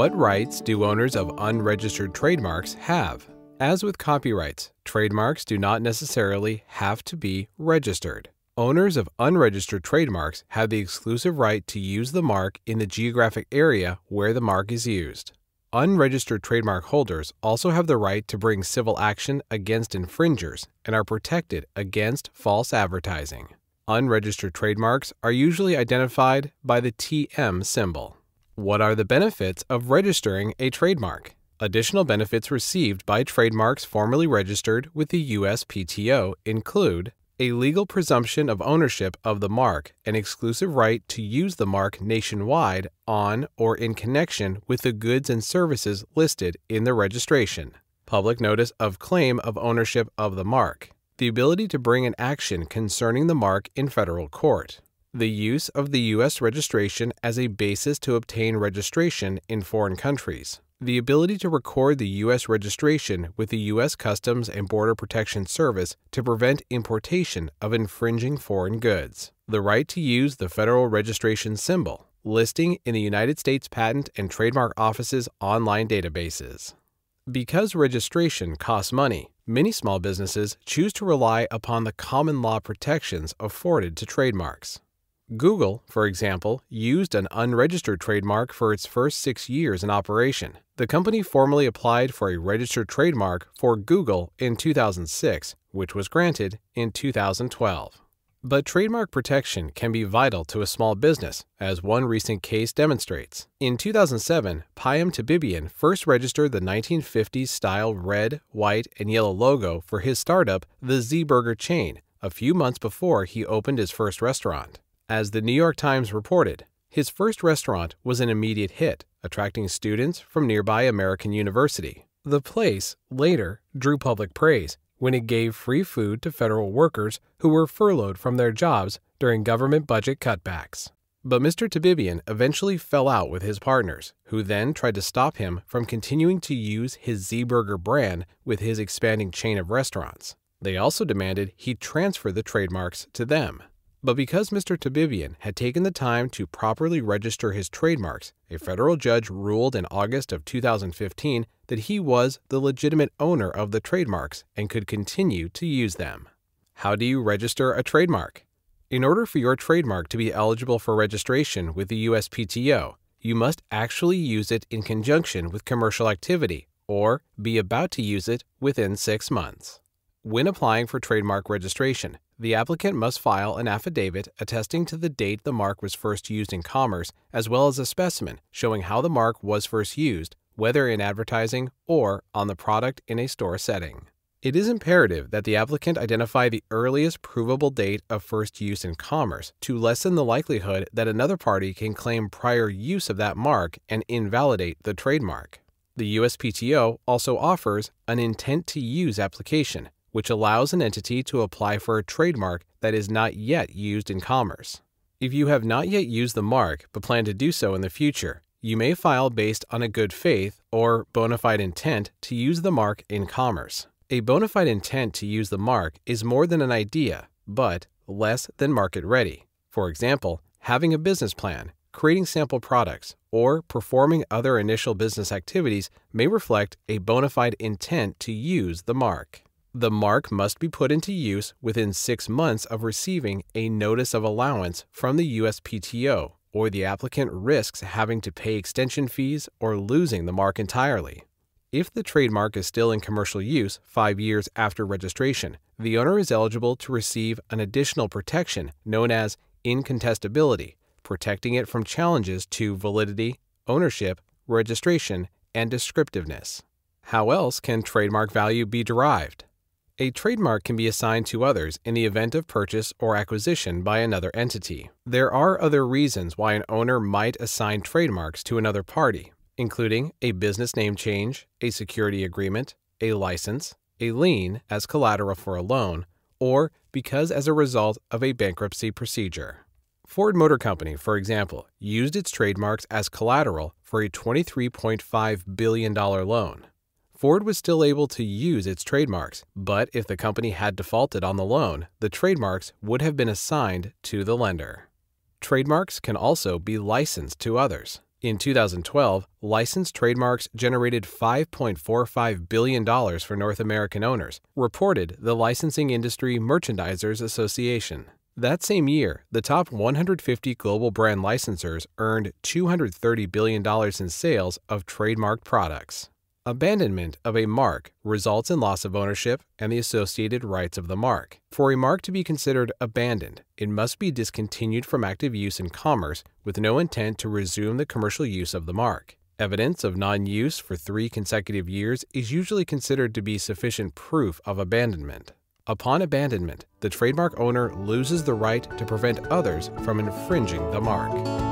What rights do owners of unregistered trademarks have? As with copyrights, trademarks do not necessarily have to be registered. Owners of unregistered trademarks have the exclusive right to use the mark in the geographic area where the mark is used. Unregistered trademark holders also have the right to bring civil action against infringers and are protected against false advertising. Unregistered trademarks are usually identified by the TM symbol. What are the benefits of registering a trademark? Additional benefits received by trademarks formally registered with the USPTO include a legal presumption of ownership of the mark, an exclusive right to use the mark nationwide on or in connection with the goods and services listed in the registration, public notice of claim of ownership of the mark, the ability to bring an action concerning the mark in federal court, the use of the U.S. registration as a basis to obtain registration in foreign countries, the ability to record the U.S. registration with the U.S. Customs and Border Protection Service to prevent importation of infringing foreign goods, the right to use the federal registration symbol, listing in the United States Patent and Trademark Office's online databases. Because registration costs money, many small businesses choose to rely upon the common law protections afforded to trademarks. Google, for example, used an unregistered trademark for its first six years in operation. The company formally applied for a registered trademark for Google in 2006, which was granted in 2012. But trademark protection can be vital to a small business, as one recent case demonstrates. In 2007, Payam Tabibian first registered the 1950s style red, white, and yellow logo for his startup, the Z Burger chain, a few months before he opened his first restaurant. As the New York Times reported, his first restaurant was an immediate hit, attracting students from nearby American University. The place later drew public praise when it gave free food to federal workers who were furloughed from their jobs during government budget cutbacks. But Mr. Tabibian eventually fell out with his partners, who then tried to stop him from continuing to use his Z Burger brand with his expanding chain of restaurants. They also demanded he transfer the trademarks to them. But because Mr. Tabibian had taken the time to properly register his trademarks, a federal judge ruled in August of 2015 that he was the legitimate owner of the trademarks and could continue to use them. How do you register a trademark? In order for your trademark to be eligible for registration with the USPTO, you must actually use it in conjunction with commercial activity or be about to use it within six months. When applying for trademark registration, the applicant must file an affidavit attesting to the date the mark was first used in commerce, as well as a specimen showing how the mark was first used, whether in advertising or on the product in a store setting. It is imperative that the applicant identify the earliest provable date of first use in commerce to lessen the likelihood that another party can claim prior use of that mark and invalidate the trademark. The USPTO also offers an intent to use application which allows an entity to apply for a trademark that is not yet used in commerce. If you have not yet used the mark but plan to do so in the future, you may file based on a good faith or bona fide intent to use the mark in commerce. A bona fide intent to use the mark is more than an idea, but less than market ready. For example, having a business plan, creating sample products, or performing other initial business activities may reflect a bona fide intent to use the mark. The mark must be put into use within six months of receiving a notice of allowance from the USPTO, or the applicant risks having to pay extension fees or losing the mark entirely. If the trademark is still in commercial use five years after registration, the owner is eligible to receive an additional protection known as incontestability, protecting it from challenges to validity, ownership, registration, and descriptiveness. How else can trademark value be derived? A trademark can be assigned to others in the event of purchase or acquisition by another entity. There are other reasons why an owner might assign trademarks to another party, including a business name change, a security agreement, a license, a lien as collateral for a loan, or because as a result of a bankruptcy procedure. Ford Motor Company, for example, used its trademarks as collateral for a $23.5 billion loan. Ford was still able to use its trademarks, but if the company had defaulted on the loan, the trademarks would have been assigned to the lender. Trademarks can also be licensed to others. In 2012, licensed trademarks generated $5.45 billion for North American owners, reported the Licensing Industry Merchandisers Association. That same year, the top 150 global brand licensors earned $230 billion in sales of trademarked products. Abandonment of a mark results in loss of ownership and the associated rights of the mark. For a mark to be considered abandoned, it must be discontinued from active use in commerce with no intent to resume the commercial use of the mark. Evidence of non use for three consecutive years is usually considered to be sufficient proof of abandonment. Upon abandonment, the trademark owner loses the right to prevent others from infringing the mark.